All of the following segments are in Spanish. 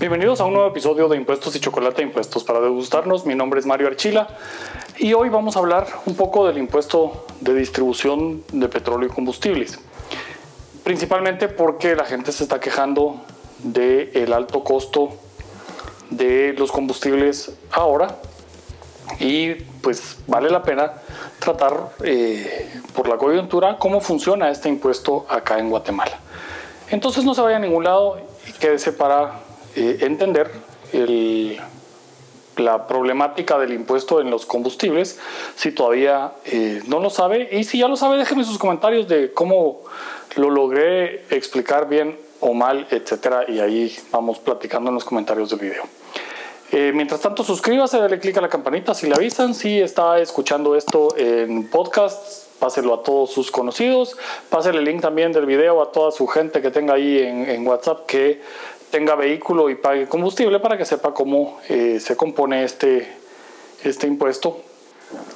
Bienvenidos a un nuevo episodio de Impuestos y Chocolate Impuestos para degustarnos. Mi nombre es Mario Archila y hoy vamos a hablar un poco del impuesto de distribución de petróleo y combustibles. Principalmente porque la gente se está quejando del alto costo de los combustibles ahora y pues vale la pena tratar eh, por la coyuntura cómo funciona este impuesto acá en Guatemala. Entonces no se vaya a ningún lado y quédese para eh, entender la problemática del impuesto en los combustibles, si todavía eh, no lo sabe, y si ya lo sabe, déjenme sus comentarios de cómo lo logré explicar bien o mal, etcétera, y ahí vamos platicando en los comentarios del video. Eh, mientras tanto, suscríbase, dale click a la campanita si le avisan. Si está escuchando esto en podcast, páselo a todos sus conocidos. Pásele el link también del video a toda su gente que tenga ahí en, en WhatsApp que tenga vehículo y pague combustible para que sepa cómo eh, se compone este, este impuesto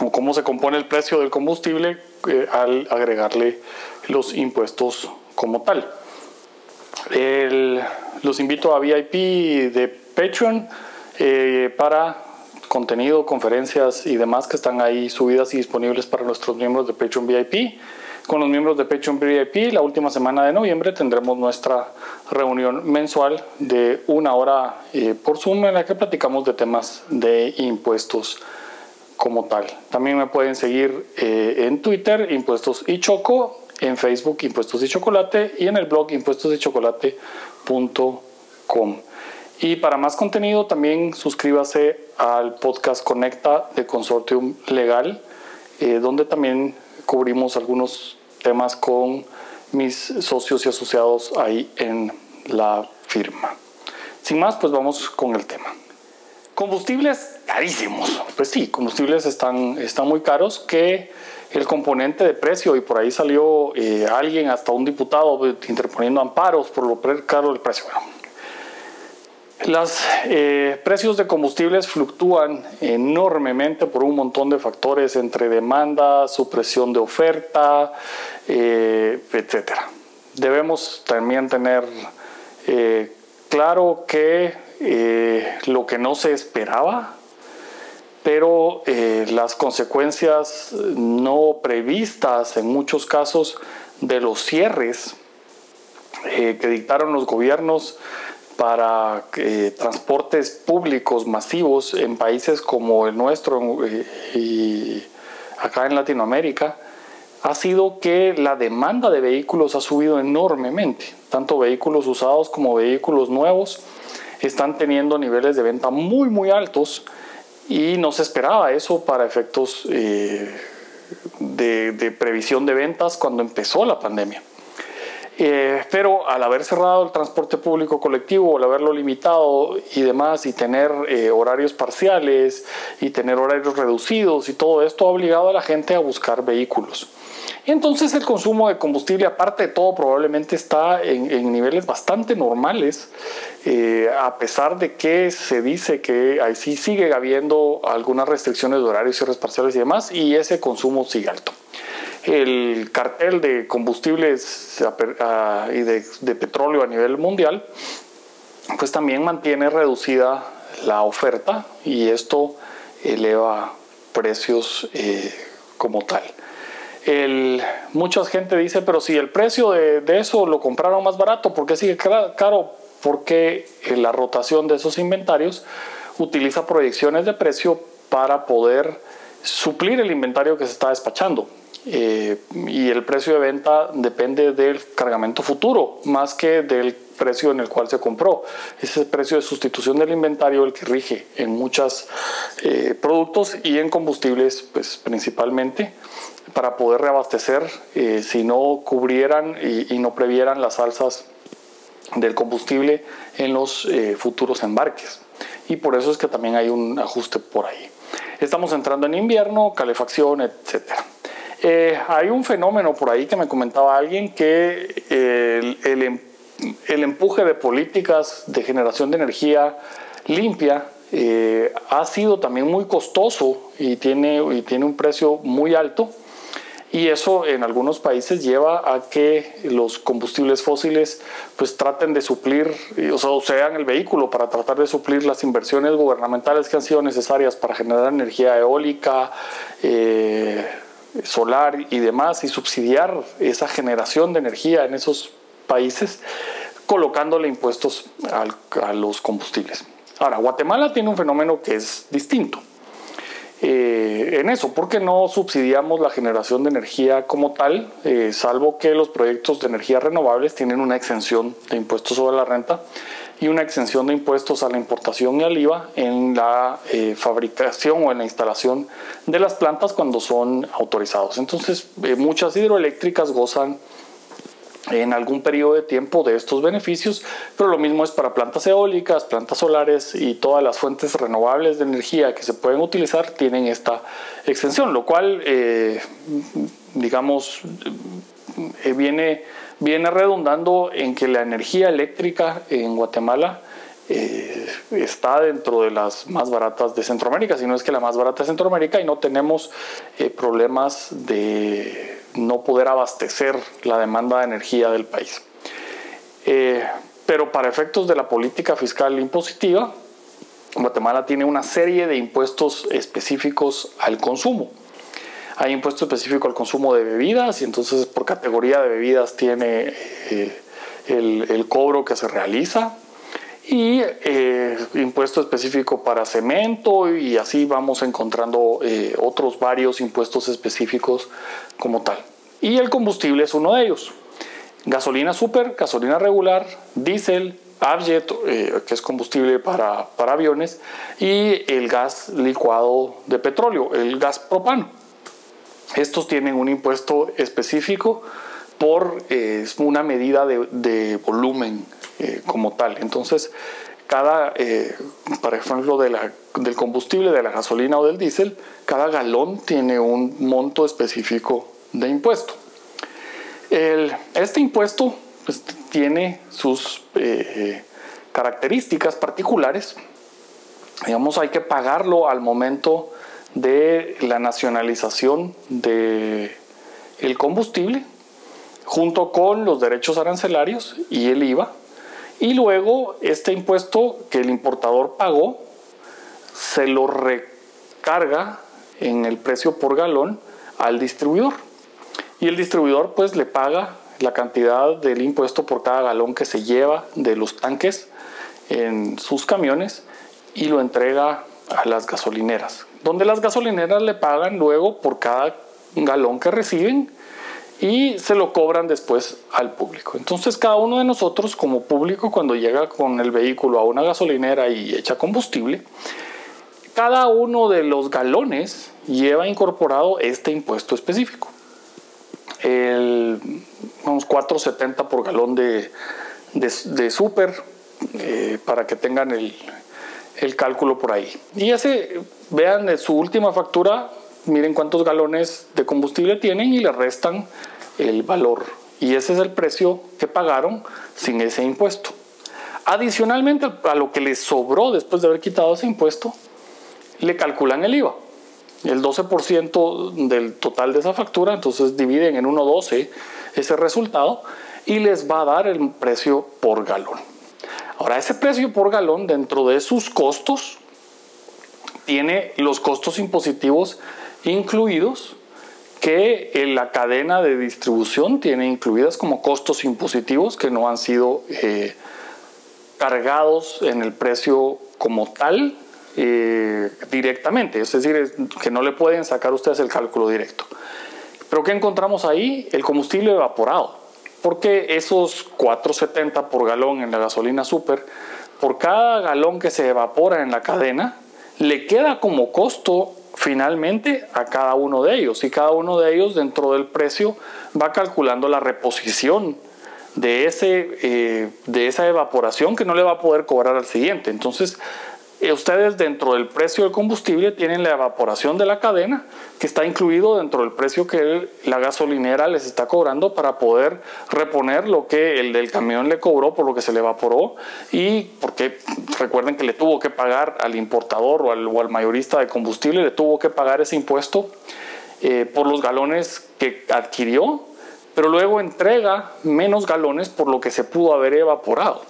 o cómo se compone el precio del combustible eh, al agregarle los impuestos como tal. los invito a VIP de Patreon eh, para contenido, conferencias y demás que están ahí subidas y disponibles para nuestros miembros de Patreon VIP. Con los miembros de Patreon VIP, la última semana de noviembre tendremos nuestra reunión mensual de una hora eh, por Zoom en la que platicamos de temas de impuestos como tal. También me pueden seguir eh, en Twitter, Impuestos y Choco, en Facebook, Impuestos y Chocolate, y en el blog impuestosychocolate.com. Y para más contenido también suscríbase al podcast Conecta de Consortium Legal, eh, donde también cubrimos algunos temas con mis socios y asociados ahí en la firma. Sin más, pues vamos con el tema. Combustibles carísimos. Pues sí, combustibles están, están muy caros que el componente de precio, y por ahí salió eh, alguien, hasta un diputado, interponiendo amparos por lo caro del precio. Los eh, precios de combustibles fluctúan enormemente por un montón de factores entre demanda, supresión de oferta, eh, etc. Debemos también tener eh, claro que lo que no se esperaba, pero las consecuencias no previstas en muchos casos de los cierres que dictaron los gobiernos, para eh, transportes públicos masivos en países como el nuestro eh, y acá en Latinoamérica ha sido que la demanda de vehículos ha subido enormemente. Tanto vehículos usados como vehículos nuevos están teniendo niveles de venta muy muy altos y no se esperaba eso para efectos eh, de previsión de ventas cuando empezó la pandemia. Eh, pero al haber cerrado el transporte público colectivo, al haberlo limitado y demás, y tener eh, horarios parciales y tener horarios reducidos y todo esto ha obligado a la gente a buscar vehículos. Entonces el consumo de combustible, aparte de todo, probablemente está en, niveles bastante normales, eh, a pesar de que se dice que ahí sí sigue habiendo algunas restricciones de horarios, cierres parciales y demás, y ese consumo sigue alto el cartel de combustibles y de, petróleo a nivel mundial, pues también mantiene reducida la oferta y esto eleva precios eh, como tal. mucha gente dice, pero si el precio de, eso lo compraron más barato, ¿por qué sigue caro? Porque la rotación de esos inventarios utiliza proyecciones de precio para poder suplir el inventario que se está despachando. Eh, y el precio de venta depende del cargamento futuro más que del precio en el cual se compró. Es el precio de sustitución del inventario el que rige en muchos eh, productos y en combustibles pues, principalmente para poder reabastecer eh, si no cubrieran y, y, no previeran las alzas del combustible en los futuros embarques. Y por eso es que también hay un ajuste por ahí. Estamos entrando en invierno, calefacción, etcétera. Eh, hay un fenómeno por ahí que me comentaba alguien que el, em, el, empuje de políticas de generación de energía limpia eh, ha sido también muy costoso y tiene, y tiene un precio muy alto. y eso en algunos países lleva a que los combustibles fósiles pues traten de suplir, o sea, sean el vehículo para tratar de suplir las inversiones gubernamentales que han sido necesarias para generar energía eólica, eh, solar y demás y subsidiar esa generación de energía en esos países colocándole impuestos a los combustibles. Ahora, Guatemala tiene un fenómeno que es distinto. Eh, en eso, porque no subsidiamos la generación de energía como tal, eh, salvo que los proyectos de energía renovables tienen una exención de impuestos sobre la renta y una exención de impuestos a la importación y al IVA en la eh, fabricación o en la instalación de las plantas cuando son autorizados. Entonces, muchas hidroeléctricas gozan en algún periodo de tiempo de estos beneficios, pero lo mismo es para plantas eólicas, plantas solares y todas las fuentes renovables de energía que se pueden utilizar tienen esta extensión, lo cual, eh, digamos, eh, viene, viene redundando en que la energía eléctrica en Guatemala eh, está dentro de las más baratas de Centroamérica, si no es que la más barata de Centroamérica y no tenemos problemas de no poder abastecer la demanda de energía del país. Eh, pero para efectos de la política fiscal impositiva, Guatemala tiene una serie de impuestos específicos al consumo. Hay impuesto específico al consumo de bebidas y entonces por categoría de bebidas tiene eh, el, cobro que se realiza y eh, impuesto específico para cemento y así vamos encontrando otros varios impuestos específicos como tal. Y el combustible es uno de ellos. Gasolina super, gasolina regular, diésel, Abjet, eh, que es combustible para, aviones, y el gas licuado de petróleo, el gas propano. Estos tienen un impuesto específico por eh, una medida de, volumen eh, como tal. Entonces, cada, por ejemplo, de la, del combustible, de la gasolina o del diésel, cada galón tiene un monto específico de impuesto. este impuesto pues, tiene sus eh, características particulares. Digamos, hay que pagarlo al momento de la nacionalización del el combustible, junto con los derechos arancelarios y el IVA. Y luego este impuesto que el importador pagó se lo recarga en el precio por galón al distribuidor y el distribuidor pues le paga la cantidad del impuesto por cada galón que se lleva de los tanques en sus camiones y lo entrega a las gasolineras, donde las gasolineras le pagan luego por cada galón que reciben y se lo cobran después al público. Entonces cada uno de nosotros como público cuando llega con el vehículo a una gasolinera y echa combustible, cada uno de los galones lleva incorporado este impuesto específico el, vamos, 4.70 por galón de, de, súper, eh, para que tengan el, el, cálculo por ahí. Y ese, vean su última factura, miren cuántos galones de combustible tienen y le restan el valor. Y ese es el precio que pagaron sin ese impuesto. Adicionalmente a lo que les sobró después de haber quitado ese impuesto, le calculan el IVA el 12% del total de esa factura, entonces dividen en 1.12 ese resultado y les va a dar el precio por galón. Ahora, ese precio por galón dentro de sus costos tiene los costos impositivos incluidos que la cadena de distribución tiene incluidas como costos impositivos que no han sido eh, cargados en el precio como tal eh, directamente, es decir, que no le pueden sacar ustedes el cálculo directo. Pero ¿qué encontramos ahí? El combustible evaporado, porque esos 4.70 por galón en la gasolina super, por cada galón que se evapora en la cadena, le queda como costo finalmente a cada uno de ellos y cada uno de ellos dentro del precio va calculando la reposición de, ese, eh, de esa evaporación que no le va a poder cobrar al siguiente. Entonces, ustedes dentro del precio del combustible tienen la evaporación de la cadena que está incluido dentro del precio que la gasolinera les está cobrando para poder reponer lo que el del camión le cobró por lo que se le evaporó y porque recuerden que le tuvo que pagar al importador o al, mayorista de combustible, le tuvo que pagar ese impuesto eh, por los galones que adquirió, pero luego entrega menos galones por lo que se pudo haber evaporado.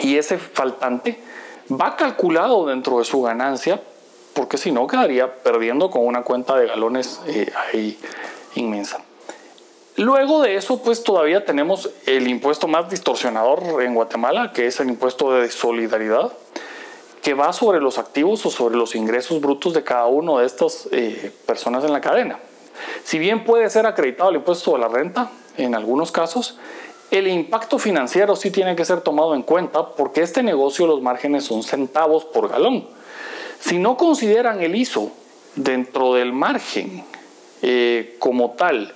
Y ese faltante va calculado dentro de su ganancia, porque si no quedaría perdiendo con una cuenta de galones eh, ahí inmensa. Luego de eso, pues todavía tenemos el impuesto más distorsionador en Guatemala, que es el impuesto de solidaridad, que va sobre los activos o sobre los ingresos brutos de cada una de estas eh, personas en la cadena. Si bien puede ser acreditado el impuesto de la renta, en algunos casos, el impacto financiero sí tiene que ser tomado en cuenta porque este negocio los márgenes son centavos por galón. Si no consideran el ISO dentro del margen eh, como tal,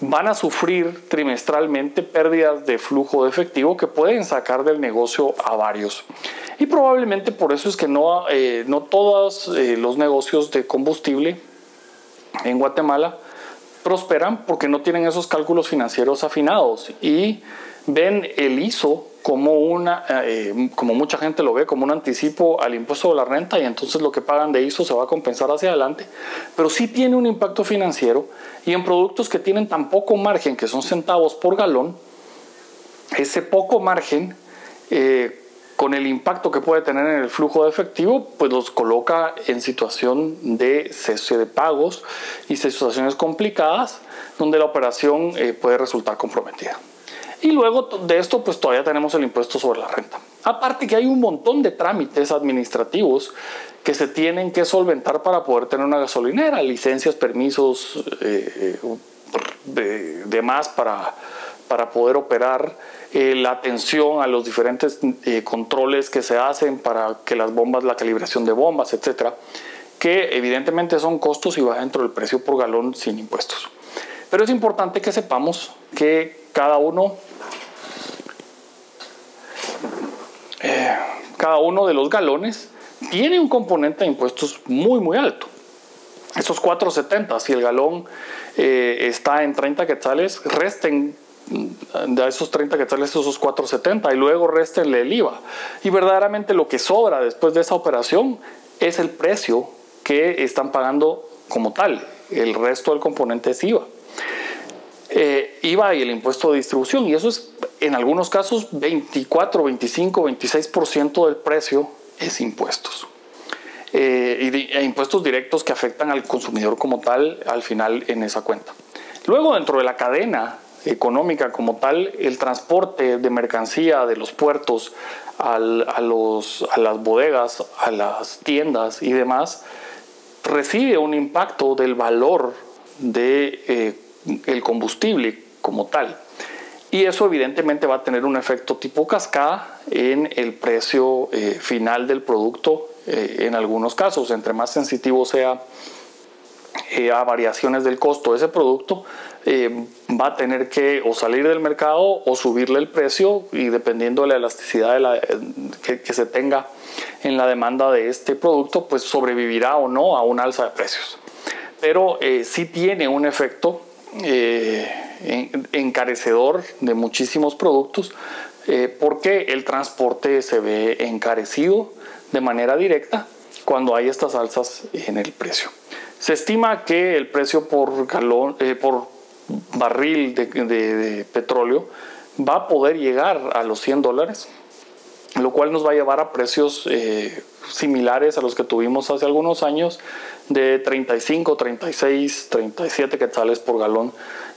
van a sufrir trimestralmente pérdidas de flujo de efectivo que pueden sacar del negocio a varios. Y probablemente por eso es que no, eh, no todos eh, los negocios de combustible en Guatemala prosperan porque no tienen esos cálculos financieros afinados y ven el ISO como una, eh, como mucha gente lo ve, como un anticipo al impuesto de la renta y entonces lo que pagan de ISO se va a compensar hacia adelante, pero sí tiene un impacto financiero y en productos que tienen tan poco margen, que son centavos por galón, ese poco margen, eh, con el impacto que puede tener en el flujo de efectivo, pues los coloca en situación de cese de pagos y situaciones complicadas donde la operación eh, puede resultar comprometida. Y luego de esto, pues todavía tenemos el impuesto sobre la renta. Aparte que hay un montón de trámites administrativos que se tienen que solventar para poder tener una gasolinera, licencias, permisos, eh, eh, demás para, para poder operar, eh, la atención a los diferentes controles que se hacen para que las bombas, la calibración de bombas, etcétera, que evidentemente son costos y va dentro del precio por galón sin impuestos. Pero es importante que sepamos que cada uno Eh, cada uno de los galones tiene un componente de impuestos muy, muy alto. Esos 4.70, si el galón eh, está en 30 quetzales, resten de esos 30 quetzales esos 4.70 y luego restenle el IVA. Y verdaderamente lo que sobra después de esa operación es el precio que están pagando como tal. El resto del componente es IVA. Eh, IVA y el impuesto de distribución. Y eso es en algunos casos 24, 25, 26% del precio es impuestos. Eh, y e impuestos directos que afectan al consumidor como tal al final en esa cuenta. Luego dentro de la cadena económica como tal, el transporte de mercancía de los puertos a, los, a las bodegas, a las tiendas y demás, recibe un impacto del valor del de, eh, combustible como tal. Y eso evidentemente va a tener un efecto tipo cascada en el precio eh, final del producto eh, en algunos casos. Entre más sensitivo sea eh, a variaciones del costo de ese producto, va a tener que o salir del mercado o subirle el precio y dependiendo de la elasticidad que, que, se tenga en la demanda de este producto, pues sobrevivirá o no a un alza de precios. Pero sí tiene un efecto encarecedor de muchísimos productos eh, porque el transporte se ve encarecido de manera directa cuando hay estas alzas en el precio. Se estima que el precio por, galón, eh, por barril de, petróleo va a poder llegar a los 100 dólares, lo cual nos va a llevar a precios eh, similares a los que tuvimos hace algunos años de 35, 36, 37 quetzales por galón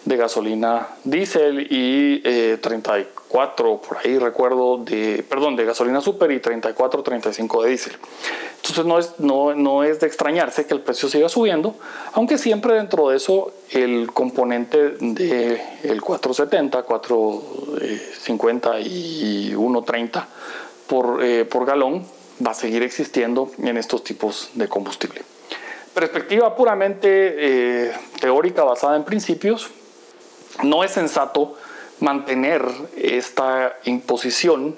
de gasolina diésel y 34 eh, por ahí recuerdo de perdón de gasolina super y 34 35 de diésel. Entonces no es, no, no es de extrañarse que el precio siga subiendo aunque siempre dentro de eso el componente de el 470 450 y 130 por, eh, por galón va a seguir existiendo en estos tipos de combustible perspectiva puramente eh, teórica basada en principios no es sensato mantener esta imposición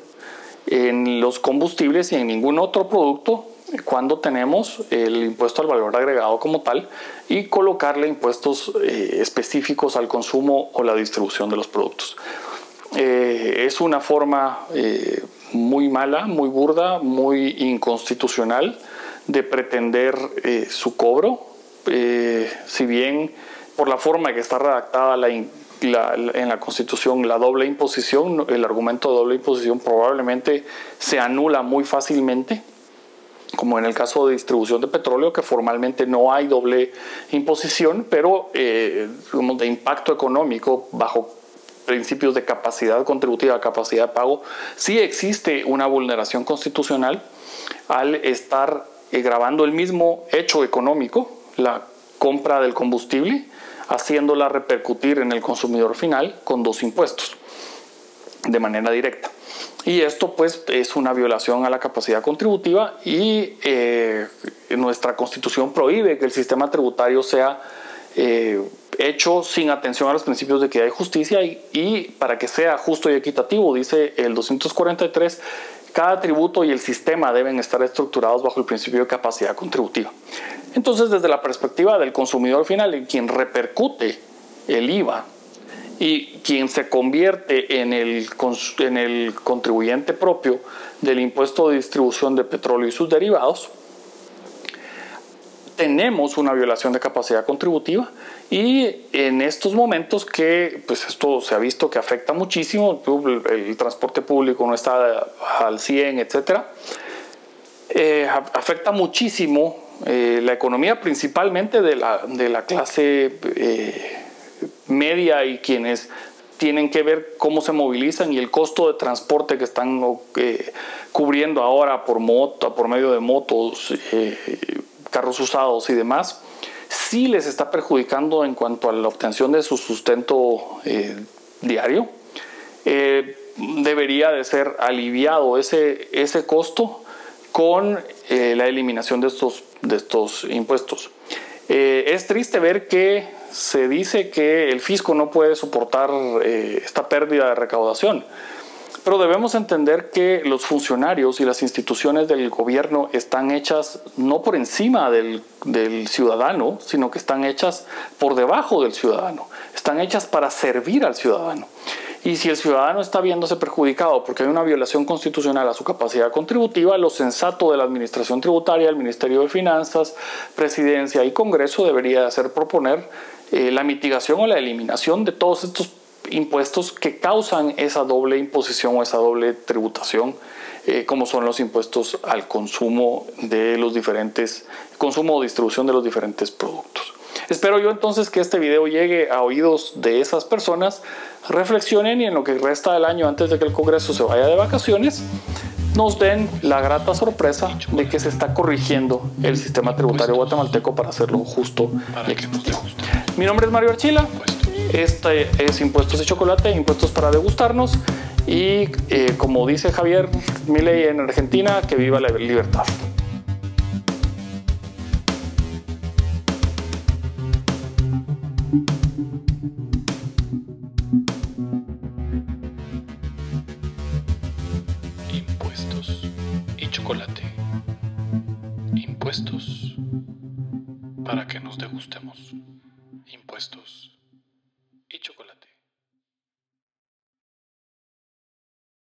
en los combustibles y en ningún otro producto cuando tenemos el impuesto al valor agregado como tal y colocarle impuestos eh, específicos al consumo o la distribución de los productos. Eh, es una forma muy mala, muy burda, muy inconstitucional de pretender su cobro. Eh, si bien por la forma que está redactada en la Constitución la doble imposición, el argumento de doble imposición probablemente se anula muy fácilmente, como en el caso de distribución de petróleo, que formalmente no hay doble imposición, pero eh, de impacto económico bajo principios de capacidad contributiva, capacidad de pago, sí existe una vulneración constitucional al estar eh, grabando el mismo hecho económico, la compra del combustible, haciéndola repercutir en el consumidor final con dos impuestos de manera directa. Y esto pues es una violación a la capacidad contributiva y eh, nuestra constitución prohíbe que el sistema tributario sea eh, hecho sin atención a los principios de equidad y justicia y, para que sea justo y equitativo, dice el 243, cada tributo y el sistema deben estar estructurados bajo el principio de capacidad contributiva. Entonces, desde la perspectiva del consumidor final, en quien repercute el IVA y quien se convierte en el contribuyente propio del impuesto de distribución de petróleo y sus derivados, tenemos una violación de capacidad contributiva y en estos momentos que pues esto se ha visto que afecta muchísimo, el, transporte público no está al 100, etc. Eh, afecta muchísimo eh, la economía principalmente de la, de la clase eh, media y quienes tienen que ver cómo se movilizan y el costo de transporte que están cubriendo ahora por moto, por medio de motos, carros usados y demás, sí les está perjudicando en cuanto a la obtención de su sustento eh, diario. Eh, debería de ser aliviado ese, ese costo con eh, la eliminación de estos, de estos impuestos. es triste ver que se dice que el fisco no puede soportar esta pérdida de recaudación. Pero debemos entender que los funcionarios y las instituciones del gobierno están hechas no por encima del, ciudadano, sino que están hechas por debajo del ciudadano. Están hechas para servir al ciudadano. Y si el ciudadano está viéndose perjudicado porque hay una violación constitucional a su capacidad contributiva, lo sensato de la Administración Tributaria, el Ministerio de Finanzas, Presidencia y Congreso debería hacer proponer eh, la mitigación o la eliminación de todos estos impuestos que causan esa doble imposición o esa doble tributación, eh, como son los impuestos al consumo de los diferentes, consumo o distribución de los diferentes productos. Espero yo entonces que este video llegue a oídos de esas personas, reflexionen y en lo que resta del año antes de que el Congreso se vaya de vacaciones, nos den la grata sorpresa de que se está corrigiendo el sistema tributario guatemalteco para hacerlo justo y equitativo. Mi nombre es Mario Archila. Este es impuestos de chocolate, impuestos para degustarnos. Y eh, como dice Javier Milei en Argentina, que viva la libertad. Impuestos y chocolate. Impuestos para que nos degustemos. Impuestos.